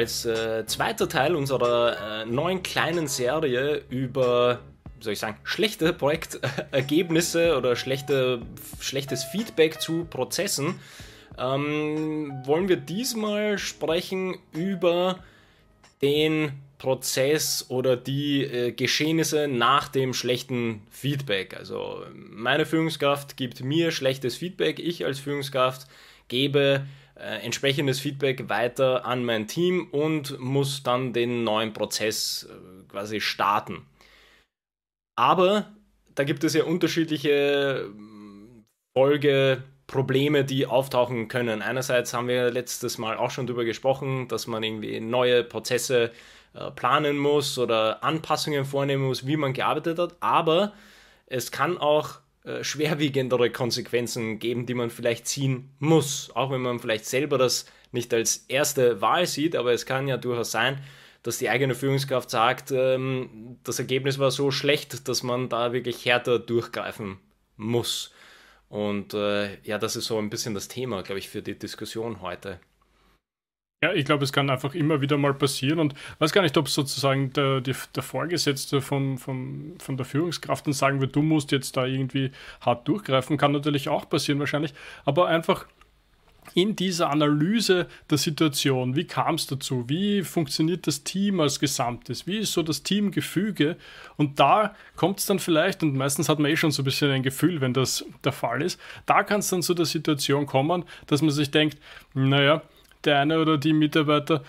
als äh, zweiter Teil unserer äh, neuen kleinen Serie über, wie soll ich sagen, schlechte Projektergebnisse oder schlechte, schlechtes Feedback zu Prozessen, ähm, wollen wir diesmal sprechen über den Prozess oder die äh, Geschehnisse nach dem schlechten Feedback. Also meine Führungskraft gibt mir schlechtes Feedback, ich als Führungskraft gebe entsprechendes Feedback weiter an mein Team und muss dann den neuen Prozess äh, quasi starten. Aber da gibt es ja unterschiedliche äh, Folgeprobleme, die auftauchen können. Einerseits haben wir letztes Mal auch schon darüber gesprochen, dass man irgendwie neue Prozesse äh, planen muss oder Anpassungen vornehmen muss, wie man gearbeitet hat. Aber es kann auch äh, schwerwiegendere Konsequenzen geben, die man vielleicht ziehen muss. Auch wenn man vielleicht selber das nicht als erste Wahl sieht, aber es kann ja durchaus sein, dass die eigene Führungskraft sagt, ähm, das Ergebnis war so schlecht, dass man da wirklich härter durchgreifen muss. Und äh, ja, das ist so ein bisschen das Thema, glaube ich, für die Diskussion heute. Ja, ich glaube, es kann einfach immer wieder mal passieren und weiß gar nicht, ob sozusagen der, die, der Vorgesetzte von, von, von der Führungskraft dann sagen wird, du musst jetzt da irgendwie hart durchgreifen, kann natürlich auch passieren wahrscheinlich, aber einfach in dieser Analyse der Situation, wie kam es dazu, wie funktioniert das Team als Gesamtes, wie ist so das Teamgefüge? Und da kommt es dann vielleicht, und meistens hat man eh schon so ein bisschen ein Gefühl, wenn das der Fall ist, da kann es dann zu der Situation kommen, dass man sich denkt, naja, der eine oder die Mitarbeiter,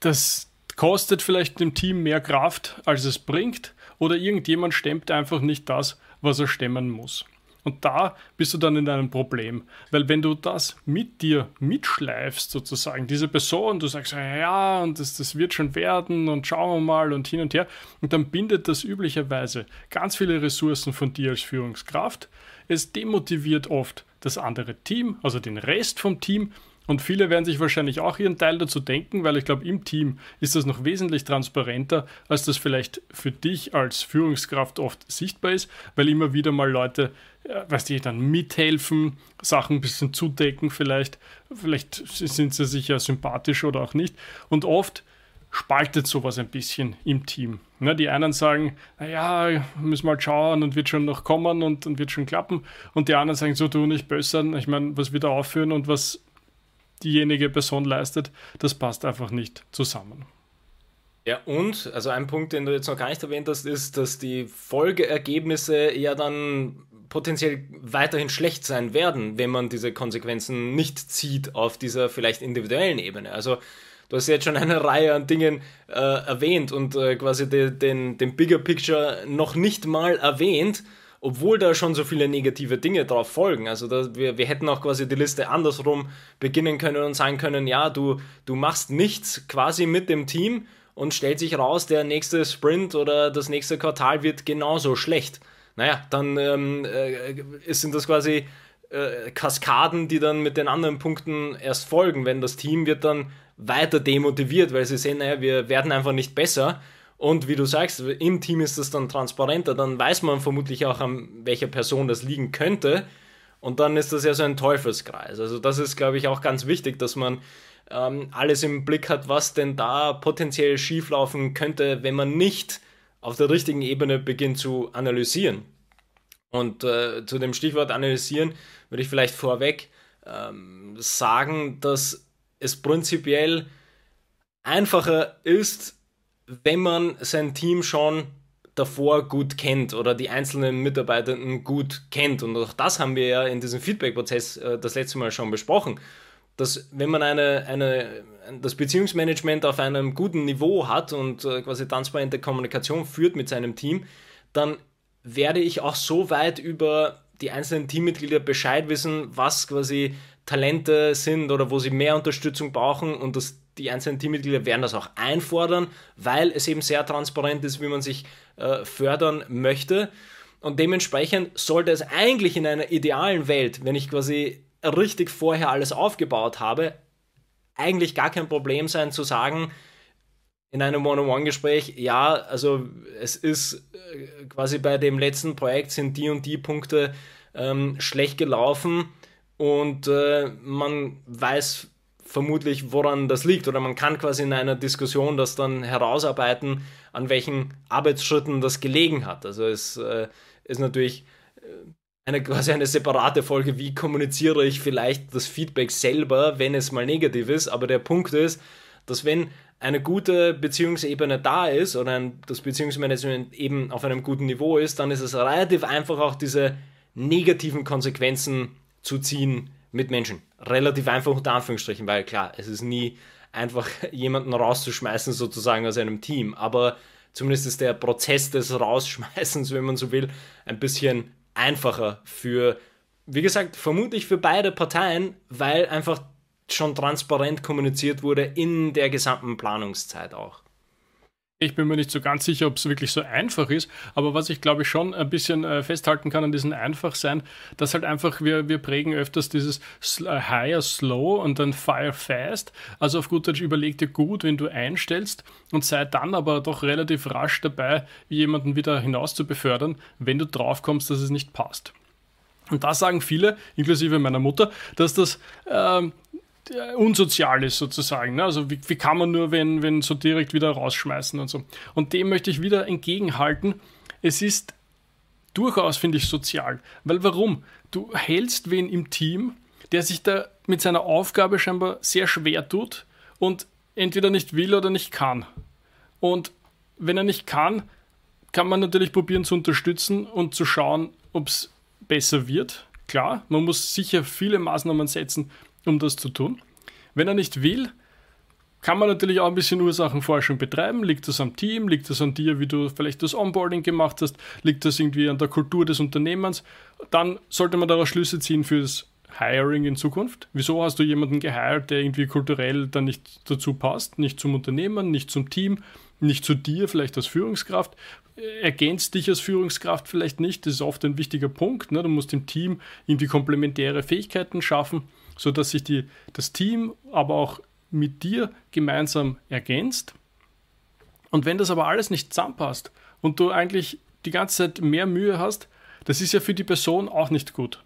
das kostet vielleicht dem Team mehr Kraft, als es bringt, oder irgendjemand stemmt einfach nicht das, was er stemmen muss. Und da bist du dann in einem Problem. Weil wenn du das mit dir mitschleifst, sozusagen, diese Person, du sagst, ja, und das, das wird schon werden und schauen wir mal und hin und her, und dann bindet das üblicherweise ganz viele Ressourcen von dir als Führungskraft. Es demotiviert oft das andere Team, also den Rest vom Team, und viele werden sich wahrscheinlich auch ihren Teil dazu denken, weil ich glaube, im Team ist das noch wesentlich transparenter, als das vielleicht für dich als Führungskraft oft sichtbar ist, weil immer wieder mal Leute, äh, weißt du, dann mithelfen, Sachen ein bisschen zudecken vielleicht. Vielleicht sind sie sich ja sympathisch oder auch nicht. Und oft spaltet sowas ein bisschen im Team. Ne, die einen sagen, naja, müssen wir mal schauen und wird schon noch kommen und, und wird schon klappen. Und die anderen sagen, so du nicht besser. Ich meine, was wir da aufführen und was diejenige Person leistet, das passt einfach nicht zusammen. Ja, und, also ein Punkt, den du jetzt noch gar nicht erwähnt hast, ist, dass die Folgeergebnisse ja dann potenziell weiterhin schlecht sein werden, wenn man diese Konsequenzen nicht zieht auf dieser vielleicht individuellen Ebene. Also du hast jetzt schon eine Reihe an Dingen äh, erwähnt und äh, quasi de, den, den Bigger Picture noch nicht mal erwähnt obwohl da schon so viele negative Dinge drauf folgen. Also da, wir, wir hätten auch quasi die Liste andersrum beginnen können und sagen können, ja, du, du machst nichts quasi mit dem Team und stellt sich raus, der nächste Sprint oder das nächste Quartal wird genauso schlecht. Naja, dann ähm, äh, sind das quasi äh, Kaskaden, die dann mit den anderen Punkten erst folgen, wenn das Team wird dann weiter demotiviert, weil sie sehen, naja, wir werden einfach nicht besser und wie du sagst, im Team ist das dann transparenter, dann weiß man vermutlich auch, an welcher Person das liegen könnte. Und dann ist das ja so ein Teufelskreis. Also das ist, glaube ich, auch ganz wichtig, dass man ähm, alles im Blick hat, was denn da potenziell schieflaufen könnte, wenn man nicht auf der richtigen Ebene beginnt zu analysieren. Und äh, zu dem Stichwort analysieren würde ich vielleicht vorweg ähm, sagen, dass es prinzipiell einfacher ist, wenn man sein Team schon davor gut kennt oder die einzelnen Mitarbeitenden gut kennt. Und auch das haben wir ja in diesem Feedback-Prozess äh, das letzte Mal schon besprochen, dass wenn man eine, eine, das Beziehungsmanagement auf einem guten Niveau hat und äh, quasi transparente Kommunikation führt mit seinem Team, dann werde ich auch so weit über die einzelnen Teammitglieder Bescheid wissen, was quasi Talente sind oder wo sie mehr Unterstützung brauchen und das die einzelnen Teammitglieder werden das auch einfordern, weil es eben sehr transparent ist, wie man sich äh, fördern möchte. Und dementsprechend sollte es eigentlich in einer idealen Welt, wenn ich quasi richtig vorher alles aufgebaut habe, eigentlich gar kein Problem sein zu sagen, in einem One-on-One-Gespräch, ja, also es ist äh, quasi bei dem letzten Projekt sind die und die Punkte ähm, schlecht gelaufen und äh, man weiß vermutlich, woran das liegt. Oder man kann quasi in einer Diskussion das dann herausarbeiten, an welchen Arbeitsschritten das gelegen hat. Also es äh, ist natürlich äh, eine quasi eine separate Folge, wie kommuniziere ich vielleicht das Feedback selber, wenn es mal negativ ist. Aber der Punkt ist, dass wenn eine gute Beziehungsebene da ist oder ein, das Beziehungsmanagement eben auf einem guten Niveau ist, dann ist es relativ einfach auch diese negativen Konsequenzen zu ziehen mit Menschen. Relativ einfach unter Anführungsstrichen, weil klar, es ist nie einfach jemanden rauszuschmeißen sozusagen aus einem Team, aber zumindest ist der Prozess des Rausschmeißens, wenn man so will, ein bisschen einfacher für, wie gesagt, vermutlich für beide Parteien, weil einfach schon transparent kommuniziert wurde in der gesamten Planungszeit auch. Ich bin mir nicht so ganz sicher, ob es wirklich so einfach ist, aber was ich glaube ich schon ein bisschen äh, festhalten kann an diesem Einfachsein, dass halt einfach wir, wir prägen öfters dieses äh, Higher Slow und dann Fire Fast. Also auf gut Deutsch überleg dir gut, wenn du einstellst und sei dann aber doch relativ rasch dabei, jemanden wieder hinaus zu befördern, wenn du drauf kommst, dass es nicht passt. Und da sagen viele, inklusive meiner Mutter, dass das ähm, unsozial ist sozusagen. Ne? Also wie, wie, kann man nur, wenn, wenn so direkt wieder rausschmeißen und so. Und dem möchte ich wieder entgegenhalten. Es ist durchaus, finde ich, sozial. Weil warum? Du hältst wen im Team, der sich da mit seiner Aufgabe scheinbar sehr schwer tut und entweder nicht will oder nicht kann. Und wenn er nicht kann, kann man natürlich probieren zu unterstützen und zu schauen, ob es besser wird. Klar, man muss sicher viele Maßnahmen setzen, um das zu tun. Wenn er nicht will, kann man natürlich auch ein bisschen Ursachenforschung betreiben. Liegt das am Team? Liegt das an dir, wie du vielleicht das Onboarding gemacht hast? Liegt das irgendwie an der Kultur des Unternehmens? Dann sollte man daraus Schlüsse ziehen für das Hiring in Zukunft. Wieso hast du jemanden geheiert, der irgendwie kulturell dann nicht dazu passt? Nicht zum Unternehmen, nicht zum Team, nicht zu dir, vielleicht als Führungskraft? Ergänzt dich als Führungskraft vielleicht nicht? Das ist oft ein wichtiger Punkt. Ne? Du musst im Team irgendwie komplementäre Fähigkeiten schaffen sodass sich die, das Team aber auch mit dir gemeinsam ergänzt. Und wenn das aber alles nicht zusammenpasst und du eigentlich die ganze Zeit mehr Mühe hast, das ist ja für die Person auch nicht gut.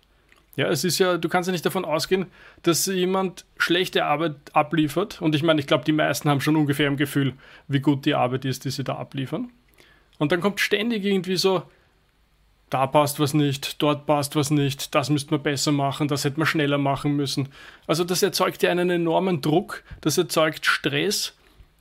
Ja, es ist ja, du kannst ja nicht davon ausgehen, dass jemand schlechte Arbeit abliefert. Und ich meine, ich glaube, die meisten haben schon ungefähr im Gefühl, wie gut die Arbeit ist, die sie da abliefern. Und dann kommt ständig irgendwie so, da passt was nicht, dort passt was nicht, das müsste man besser machen, das hätte man schneller machen müssen. Also das erzeugt ja einen enormen Druck, das erzeugt Stress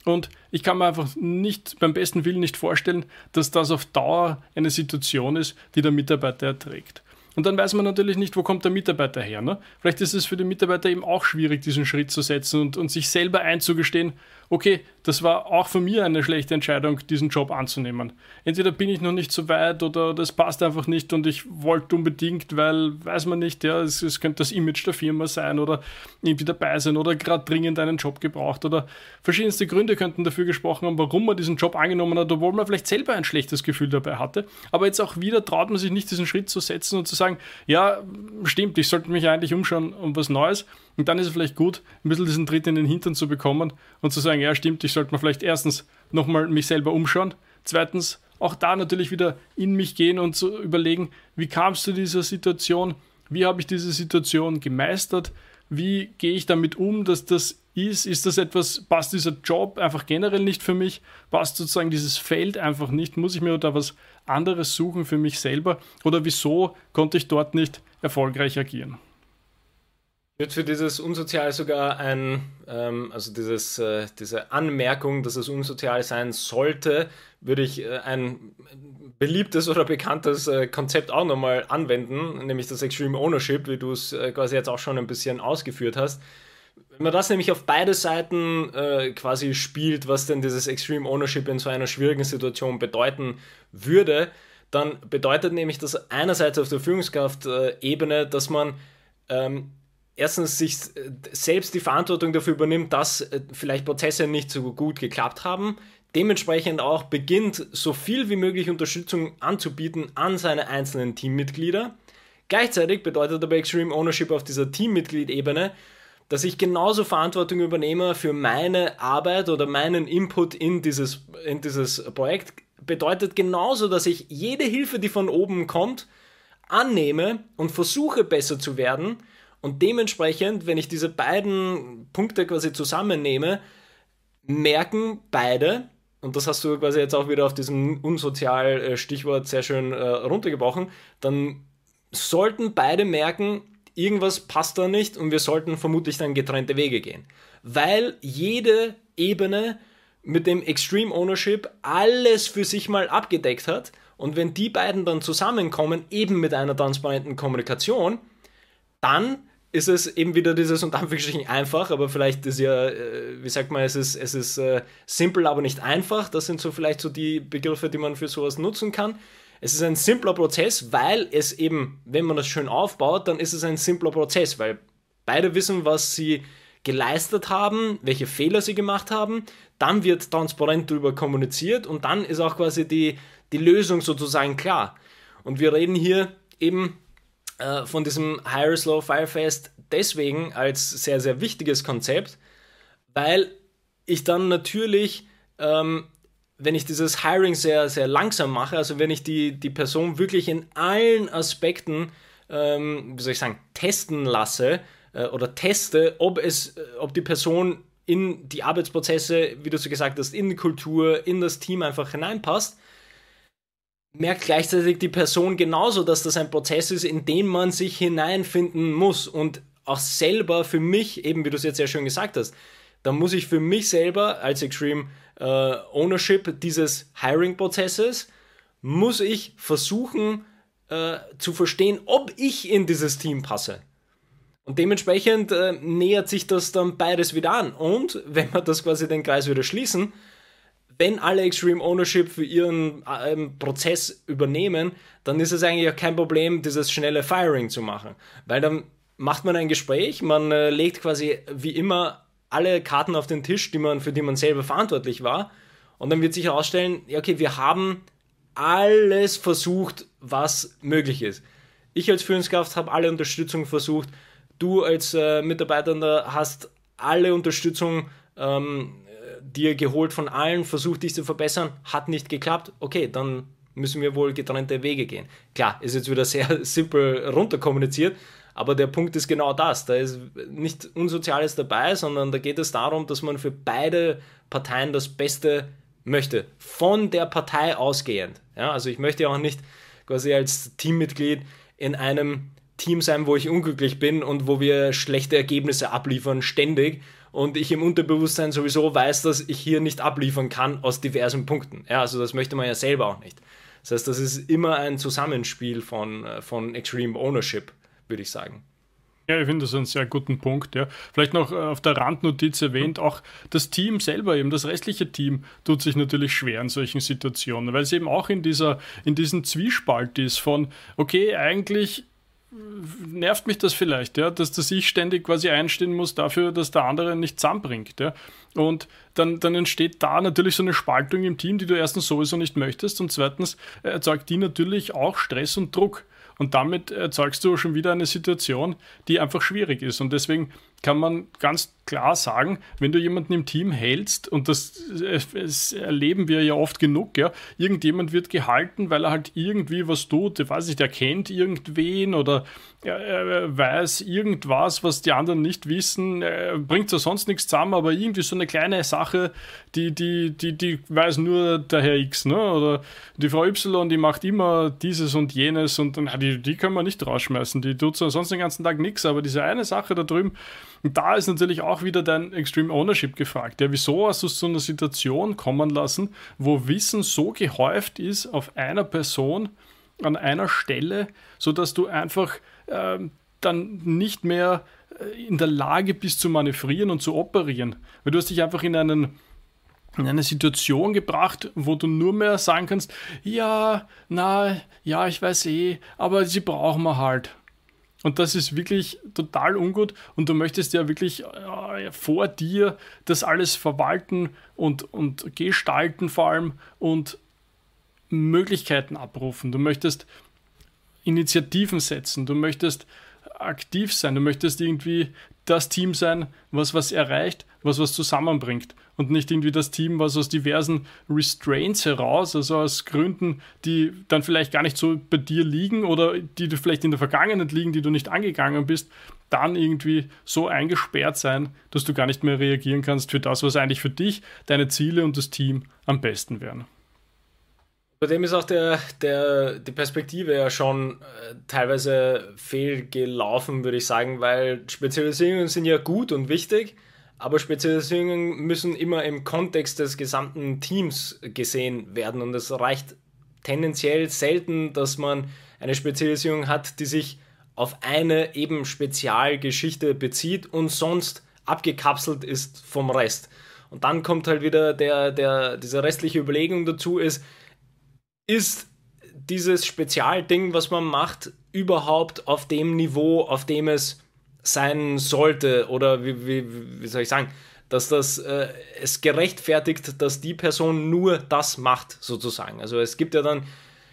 und ich kann mir einfach nicht beim besten Willen nicht vorstellen, dass das auf Dauer eine Situation ist, die der Mitarbeiter erträgt. Und dann weiß man natürlich nicht, wo kommt der Mitarbeiter her. Ne? Vielleicht ist es für den Mitarbeiter eben auch schwierig, diesen Schritt zu setzen und, und sich selber einzugestehen, okay, das war auch von mir eine schlechte Entscheidung, diesen Job anzunehmen. Entweder bin ich noch nicht so weit oder das passt einfach nicht und ich wollte unbedingt, weil, weiß man nicht, ja, es, es könnte das Image der Firma sein oder irgendwie dabei sein oder gerade dringend einen Job gebraucht oder verschiedenste Gründe könnten dafür gesprochen haben, warum man diesen Job angenommen hat, obwohl man vielleicht selber ein schlechtes Gefühl dabei hatte. Aber jetzt auch wieder traut man sich nicht, diesen Schritt zu setzen und zu sagen, ja, stimmt, ich sollte mich eigentlich umschauen um was Neues. Und dann ist es vielleicht gut, ein bisschen diesen Tritt in den Hintern zu bekommen und zu sagen, ja stimmt, ich sollte mir vielleicht erstens nochmal mich selber umschauen, zweitens auch da natürlich wieder in mich gehen und zu überlegen, wie kam es zu dieser Situation, wie habe ich diese Situation gemeistert, wie gehe ich damit um, dass das ist, ist das etwas, passt dieser Job einfach generell nicht für mich, passt sozusagen dieses Feld einfach nicht, muss ich mir da was anderes suchen für mich selber? Oder wieso konnte ich dort nicht erfolgreich agieren? Wird für dieses Unsozial sogar ein, ähm, also dieses, äh, diese Anmerkung, dass es unsozial sein sollte, würde ich äh, ein beliebtes oder bekanntes äh, Konzept auch nochmal anwenden, nämlich das Extreme Ownership, wie du es äh, quasi jetzt auch schon ein bisschen ausgeführt hast. Wenn man das nämlich auf beide Seiten äh, quasi spielt, was denn dieses Extreme Ownership in so einer schwierigen Situation bedeuten würde, dann bedeutet nämlich das einerseits auf der Führungskraft-Ebene, dass man ähm, erstens sich äh, selbst die Verantwortung dafür übernimmt, dass äh, vielleicht Prozesse nicht so gut geklappt haben, dementsprechend auch beginnt, so viel wie möglich Unterstützung anzubieten an seine einzelnen Teammitglieder. Gleichzeitig bedeutet aber Extreme Ownership auf dieser Teammitglied-Ebene, dass ich genauso Verantwortung übernehme für meine Arbeit oder meinen Input in dieses, in dieses Projekt. Bedeutet genauso, dass ich jede Hilfe, die von oben kommt, annehme und versuche besser zu werden Und dementsprechend, wenn ich diese beiden Punkte quasi zusammennehme, merken beide, und das hast du quasi jetzt auch wieder auf diesem unsozial äh, Stichwort sehr schön äh, runtergebrochen, dann sollten beide merken, irgendwas passt da nicht und wir sollten vermutlich dann getrennte Wege gehen. Weil jede Ebene mit dem Extreme Ownership alles für sich mal abgedeckt hat und wenn die beiden dann zusammenkommen, eben mit einer transparenten Kommunikation, dann ist es eben wieder dieses und Anführungsstrichen einfach, aber vielleicht ist ja, äh, wie sagt man, es ist, es ist äh, simpel, aber nicht einfach. Das sind so vielleicht so die Begriffe, die man für sowas nutzen kann. Es ist ein simpler Prozess, weil es eben, wenn man das schön aufbaut, dann ist es ein simpler Prozess, weil beide wissen, was sie geleistet haben, welche Fehler sie gemacht haben. Dann wird transparent darüber kommuniziert und dann ist auch quasi die, die Lösung sozusagen klar. Und wir reden hier eben äh, von diesem Hire Slow Firefest deswegen als sehr, sehr wichtiges Konzept, weil ich dann natürlich, ähm, wenn ich dieses Hiring sehr, sehr langsam mache, also wenn ich die, die Person wirklich in allen Aspekten, ähm, wie soll ich sagen, testen lasse äh, oder teste, ob, es, äh, ob die Person in die Arbeitsprozesse, wie du so gesagt hast, in die Kultur, in das Team einfach hineinpasst, merkt gleichzeitig die Person genauso, dass das ein Prozess ist, in den man sich hineinfinden muss und auch selber für mich, eben wie du es jetzt sehr schön gesagt hast, da muss ich für mich selber als Extreme äh, Ownership dieses Hiring-Prozesses, muss ich versuchen äh, zu verstehen, ob ich in dieses Team passe. Und dementsprechend äh, nähert sich das dann beides wieder an. Und wenn wir das quasi den Kreis wieder schließen, wenn alle Extreme Ownership für ihren ähm, Prozess übernehmen, dann ist es eigentlich auch kein Problem, dieses schnelle Firing zu machen. Weil dann macht man ein Gespräch, man äh, legt quasi wie immer alle Karten auf den Tisch, die man, für die man selber verantwortlich war. Und dann wird sich herausstellen, ja, okay, wir haben alles versucht, was möglich ist. Ich als Führungskraft habe alle Unterstützung versucht. Du als äh, Mitarbeiter hast alle Unterstützung ähm, dir geholt von allen, versucht dich zu verbessern, hat nicht geklappt, okay, dann müssen wir wohl getrennte Wege gehen. Klar, ist jetzt wieder sehr simpel runterkommuniziert, aber der Punkt ist genau das. Da ist nicht Unsoziales dabei, sondern da geht es darum, dass man für beide Parteien das Beste möchte. Von der Partei ausgehend. Ja, also ich möchte auch nicht quasi als Teammitglied in einem Team sein, wo ich unglücklich bin und wo wir schlechte Ergebnisse abliefern, ständig und ich im Unterbewusstsein sowieso weiß, dass ich hier nicht abliefern kann aus diversen Punkten. Ja, also das möchte man ja selber auch nicht. Das heißt, das ist immer ein Zusammenspiel von, äh, von Extreme Ownership, würde ich sagen. Ja, ich finde das einen sehr guten Punkt. Ja. Vielleicht noch äh, auf der Randnotiz erwähnt, auch das Team selber, eben das restliche Team, tut sich natürlich schwer in solchen Situationen, weil es eben auch in, dieser, in diesem Zwiespalt ist von, okay, eigentlich nervt mich das vielleicht, ja, dass, dass ich ständig quasi einstehen muss dafür, dass der andere nicht zusammenbringt. Ja. Und dann, dann entsteht da natürlich so eine Spaltung im Team, die du erstens sowieso nicht möchtest und zweitens erzeugt die natürlich auch Stress und Druck. Und damit erzeugst du schon wieder eine Situation, die einfach schwierig ist. Und deswegen kann man ganz klar sagen, wenn du jemanden im Team hältst, und das, das erleben wir ja oft genug, ja, irgendjemand wird gehalten, weil er halt irgendwie was tut, ich weiß nicht, er kennt irgendwen oder er, weiß irgendwas, was die anderen nicht wissen, bringt zwar sonst nichts zusammen, aber irgendwie so eine kleine Sache, die, die, die, die weiß nur der Herr X, ne? oder die Frau Y, die macht immer dieses und jenes und dann, die, die können wir nicht rausschmeißen, die tut sonst den ganzen Tag nichts, aber diese eine Sache da drüben, und da ist natürlich auch wieder dein Extreme Ownership gefragt. Ja, wieso hast du so eine Situation kommen lassen, wo Wissen so gehäuft ist auf einer Person, an einer Stelle, sodass du einfach äh, dann nicht mehr äh, in der Lage bist zu manövrieren und zu operieren. Weil du hast dich einfach in einen in eine Situation gebracht, wo du nur mehr sagen kannst, ja, na, ja, ich weiß eh, aber sie brauchen wir halt. Und das ist wirklich total ungut und du möchtest ja wirklich äh, vor dir das alles verwalten und, und gestalten vor allem und Möglichkeiten abrufen. Du möchtest Initiativen setzen, du möchtest aktiv sein. Du möchtest irgendwie das Team sein, was was erreicht, was was zusammenbringt und nicht irgendwie das Team, was aus diversen Restraints heraus, also aus Gründen, die dann vielleicht gar nicht so bei dir liegen oder die du vielleicht in der Vergangenheit liegen, die du nicht angegangen bist, dann irgendwie so eingesperrt sein, dass du gar nicht mehr reagieren kannst für das, was eigentlich für dich, deine Ziele und das Team am besten wären. Bei dem ist auch der, der, die Perspektive ja schon äh, teilweise fehlgelaufen, würde ich sagen, weil Spezialisierungen sind ja gut und wichtig, aber Spezialisierungen müssen immer im Kontext des gesamten Teams gesehen werden und es reicht tendenziell selten, dass man eine Spezialisierung hat, die sich auf eine eben Spezialgeschichte bezieht und sonst abgekapselt ist vom Rest. Und dann kommt halt wieder der, der, diese restliche Überlegung dazu ist, ist dieses Spezialding, was man macht, überhaupt auf dem Niveau, auf dem es sein sollte? Oder wie, wie, wie soll ich sagen, dass das äh, es gerechtfertigt, dass die Person nur das macht, sozusagen. Also es gibt ja dann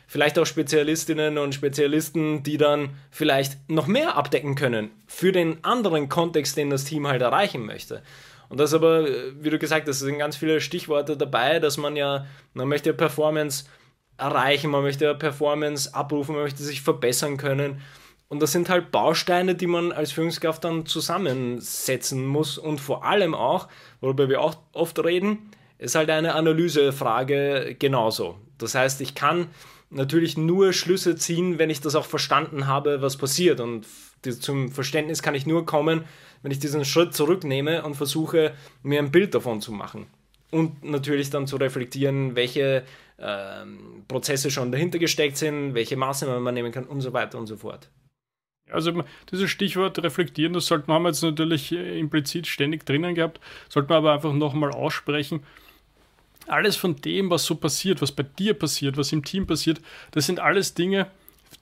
vielleicht auch Spezialistinnen und Spezialisten, die dann vielleicht noch mehr abdecken können für den anderen Kontext, den das Team halt erreichen möchte. Und das aber, wie du gesagt hast, sind ganz viele Stichworte dabei, dass man ja, man möchte Performance erreichen, man möchte Performance abrufen, man möchte sich verbessern können. Und das sind halt Bausteine, die man als Führungskraft dann zusammensetzen muss und vor allem auch, worüber wir auch oft reden, ist halt eine Analysefrage genauso. Das heißt, ich kann natürlich nur Schlüsse ziehen, wenn ich das auch verstanden habe, was passiert. Und zum Verständnis kann ich nur kommen, wenn ich diesen Schritt zurücknehme und versuche, mir ein Bild davon zu machen. Und natürlich dann zu reflektieren, welche ähm, Prozesse schon dahinter gesteckt sind, welche Maßnahmen man nehmen kann und so weiter und so fort. Also dieses Stichwort reflektieren, das sollte man jetzt natürlich äh, implizit ständig drinnen gehabt, sollte man aber einfach nochmal aussprechen alles von dem, was so passiert, was bei dir passiert, was im Team passiert, das sind alles Dinge,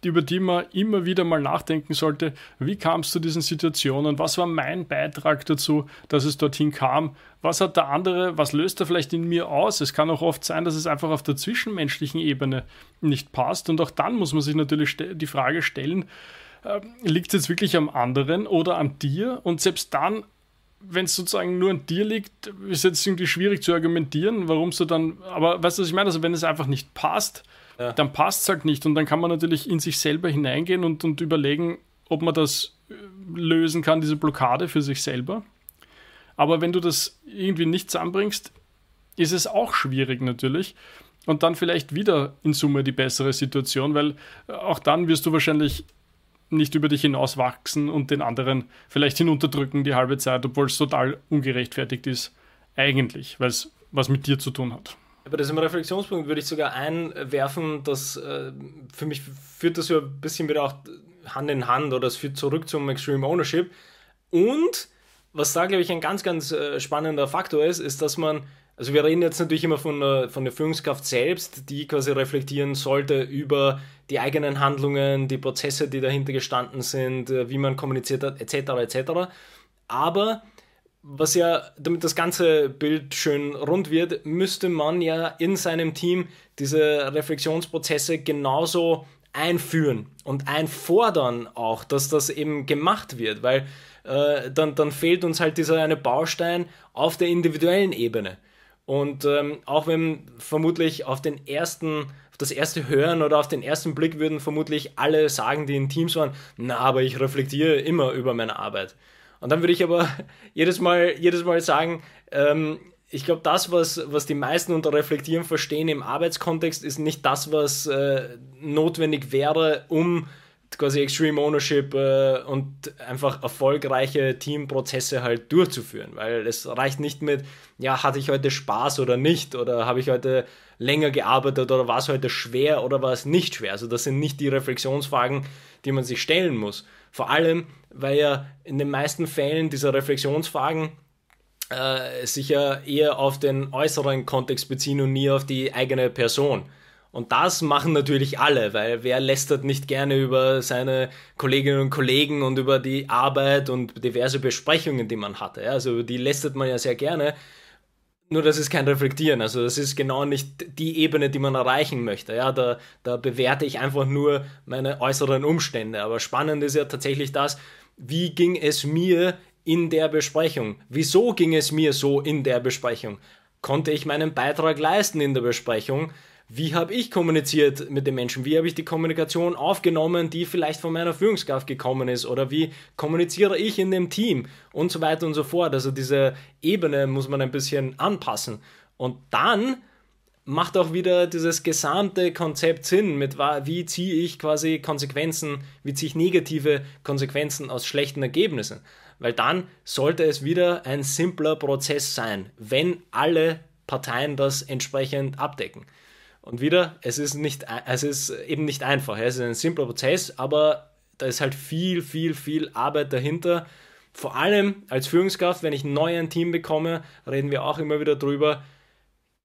über die man immer wieder mal nachdenken sollte. Wie kam es zu diesen Situationen? Was war mein Beitrag dazu, dass es dorthin kam? Was hat der andere, was löst er vielleicht in mir aus? Es kann auch oft sein, dass es einfach auf der zwischenmenschlichen Ebene nicht passt. Und auch dann muss man sich natürlich die Frage stellen, äh, liegt es jetzt wirklich am anderen oder an dir? Und selbst dann wenn es sozusagen nur an dir liegt, ist jetzt irgendwie schwierig zu argumentieren, warum du dann, aber weißt du, was ich meine? Also wenn es einfach nicht passt, ja. dann passt es halt nicht und dann kann man natürlich in sich selber hineingehen und, und überlegen, ob man das äh, lösen kann, diese Blockade für sich selber. Aber wenn du das irgendwie nicht zusammenbringst, ist es auch schwierig natürlich. Und dann vielleicht wieder in Summe die bessere Situation, weil äh, auch dann wirst du wahrscheinlich nicht über dich hinaus wachsen und den anderen vielleicht hinunterdrücken die halbe Zeit, obwohl es total ungerechtfertigt ist, eigentlich, weil es was mit dir zu tun hat. Das im Reflexionspunkt würde ich sogar einwerfen, dass äh, für mich führt das ja ein bisschen wieder auch Hand in Hand oder es führt zurück zum Extreme Ownership. Und was da, glaube ich, ein ganz, ganz äh, spannender Faktor ist, ist, dass man also wir reden jetzt natürlich immer von der, von der Führungskraft selbst, die quasi reflektieren sollte über die eigenen Handlungen, die Prozesse, die dahinter gestanden sind, äh, wie man kommuniziert hat, etc. etc. Aber was ja, damit das ganze Bild schön rund wird, müsste man ja in seinem Team diese Reflexionsprozesse genauso einführen und einfordern auch, dass das eben gemacht wird, weil äh, dann, dann fehlt uns halt dieser eine Baustein auf der individuellen Ebene. Und ähm, auch wenn vermutlich auf den ersten, auf das erste Hören oder auf den ersten Blick würden vermutlich alle sagen, die in Teams waren, na, aber ich reflektiere immer über meine Arbeit. Und dann würde ich aber jedes Mal, jedes Mal sagen, ähm, ich glaube, das, was, was die meisten unter Reflektieren verstehen im Arbeitskontext, ist nicht das, was äh, notwendig wäre, um quasi Extreme Ownership äh, und einfach erfolgreiche Teamprozesse halt durchzuführen. Weil es reicht nicht mit, ja, hatte ich heute Spaß oder nicht oder habe ich heute länger gearbeitet oder war es heute schwer oder war es nicht schwer. Also das sind nicht die Reflexionsfragen, die man sich stellen muss. Vor allem, weil ja in den meisten Fällen dieser Reflexionsfragen äh, sich ja eher auf den äußeren Kontext beziehen und nie auf die eigene Person. Und das machen natürlich alle, weil wer lästert nicht gerne über seine Kolleginnen und Kollegen und über die Arbeit und diverse Besprechungen, die man hatte. Also die lästert man ja sehr gerne. nur das ist kein Reflektieren, also das ist genau nicht die Ebene, die man erreichen möchte. Ja, da, da bewerte ich einfach nur meine äußeren Umstände. Aber spannend ist ja tatsächlich das, wie ging es mir in der Besprechung? Wieso ging es mir so in der Besprechung? Konnte ich meinen Beitrag leisten in der Besprechung? Wie habe ich kommuniziert mit den Menschen? Wie habe ich die Kommunikation aufgenommen, die vielleicht von meiner Führungskraft gekommen ist? Oder wie kommuniziere ich in dem Team? Und so weiter und so fort. Also diese Ebene muss man ein bisschen anpassen. Und dann macht auch wieder dieses gesamte Konzept Sinn, mit wie ziehe ich quasi Konsequenzen, wie ziehe ich negative Konsequenzen aus schlechten Ergebnissen. Weil dann sollte es wieder ein simpler Prozess sein, wenn alle Parteien das entsprechend abdecken. Und wieder, es ist, nicht, es ist eben nicht einfach. Es ist ein simpler Prozess, aber da ist halt viel, viel, viel Arbeit dahinter. Vor allem als Führungskraft, wenn ich neu ein Team bekomme, reden wir auch immer wieder drüber.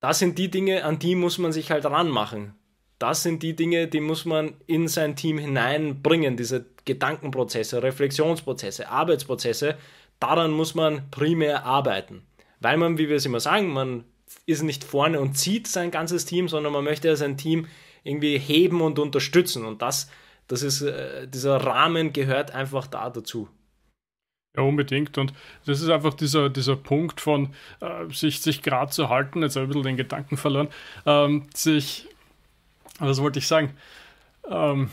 Das sind die Dinge, an die muss man sich halt ranmachen. Das sind die Dinge, die muss man in sein Team hineinbringen, diese Gedankenprozesse, Reflexionsprozesse, Arbeitsprozesse. Daran muss man primär arbeiten. Weil man, wie wir es immer sagen, man ist nicht vorne und zieht sein ganzes Team, sondern man möchte sein Team irgendwie heben und unterstützen. Und das, das ist, äh, dieser Rahmen gehört einfach da dazu. Ja, unbedingt. Und das ist einfach dieser, dieser Punkt von äh, sich, sich gerade zu halten, jetzt habe ich ein bisschen den Gedanken verloren, ähm, sich, was wollte ich sagen? Ähm,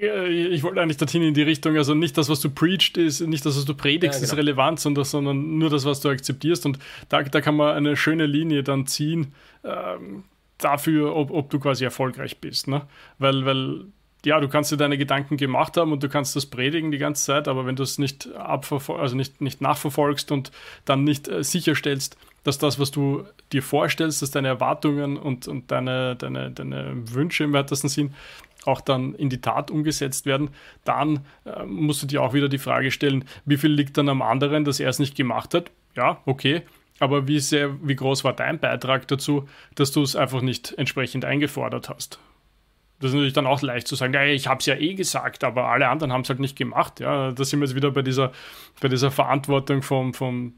ich wollte eigentlich dorthin in die Richtung, also nicht das, was du preachst, ist nicht das, was du predigst, ja, genau. ist relevant, sondern, sondern nur das, was du akzeptierst. Und da, da kann man eine schöne Linie dann ziehen ähm, dafür, ob, ob du quasi erfolgreich bist. Ne? Weil, weil, ja, du kannst dir deine Gedanken gemacht haben und du kannst das predigen die ganze Zeit, aber wenn du es nicht, also nicht, nicht nachverfolgst und dann nicht äh, sicherstellst, dass das, was du dir vorstellst, dass deine Erwartungen und, und deine, deine, deine Wünsche im weitesten Sinn auch dann in die Tat umgesetzt werden, dann äh, musst du dir auch wieder die Frage stellen, wie viel liegt dann am anderen, dass er es nicht gemacht hat? Ja, okay. Aber wie, sehr, wie groß war dein Beitrag dazu, dass du es einfach nicht entsprechend eingefordert hast? Das ist natürlich dann auch leicht zu sagen, ja, ich habe es ja eh gesagt, aber alle anderen haben es halt nicht gemacht. Ja, da sind wir jetzt wieder bei dieser, bei dieser Verantwortung vom, vom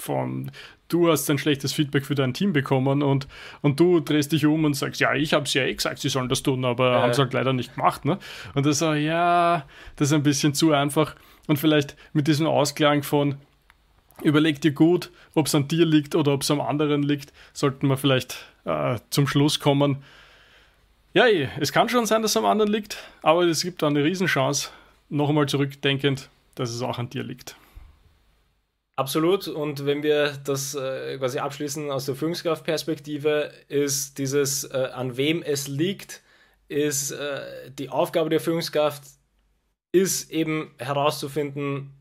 von du hast ein schlechtes Feedback für dein Team bekommen und, und du drehst dich um und sagst, ja, ich habe es ja eh gesagt, sie sollen das tun, aber äh. haben es halt leider nicht gemacht. Ne? Und das so, ja, das ist ein bisschen zu einfach. Und vielleicht mit diesem Ausklang von, überleg dir gut, ob es an dir liegt oder ob es am anderen liegt, sollten wir vielleicht äh, zum Schluss kommen. Ja, eh, es kann schon sein, dass es am anderen liegt, aber es gibt eine Riesenchance, noch einmal zurückdenkend, dass es auch an dir liegt. Absolut. Und wenn wir das äh, quasi abschließen aus der Führungskraftperspektive, ist dieses, äh, an wem es liegt, ist äh, die Aufgabe der Führungskraft, ist eben herauszufinden,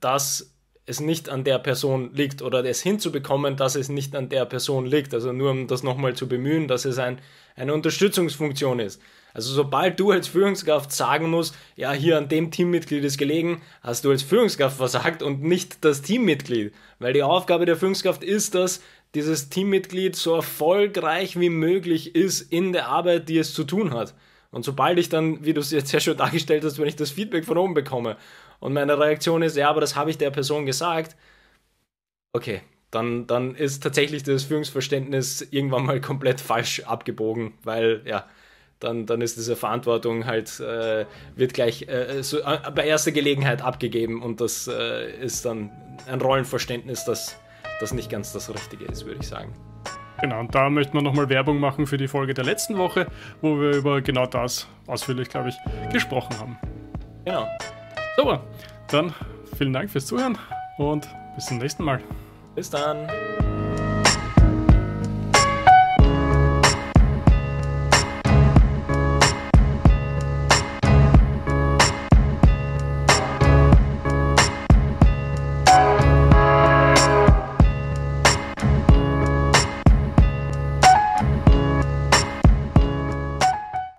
dass es nicht an der Person liegt oder es hinzubekommen, dass es nicht an der Person liegt. Also nur um das nochmal zu bemühen, dass es ein, eine Unterstützungsfunktion ist. Also sobald du als Führungskraft sagen musst, ja, hier an dem Teammitglied ist gelegen, hast du als Führungskraft versagt und nicht das Teammitglied. Weil die Aufgabe der Führungskraft ist, dass dieses Teammitglied so erfolgreich wie möglich ist in der Arbeit, die es zu tun hat. Und sobald ich dann, wie du es jetzt ja schon dargestellt hast, wenn ich das Feedback von oben bekomme und meine Reaktion ist, ja, aber das habe ich der Person gesagt, okay, dann, dann ist tatsächlich das Führungsverständnis irgendwann mal komplett falsch abgebogen, weil ja, dann, dann ist diese Verantwortung halt, äh, wird gleich äh, so, äh, bei erster Gelegenheit abgegeben und das äh, ist dann ein Rollenverständnis, das, das nicht ganz das Richtige ist, würde ich sagen. Genau, und da möchten wir nochmal Werbung machen für die Folge der letzten Woche, wo wir über genau das ausführlich, glaube ich, gesprochen haben. Genau. Super, dann vielen Dank fürs Zuhören und bis zum nächsten Mal. Bis dann.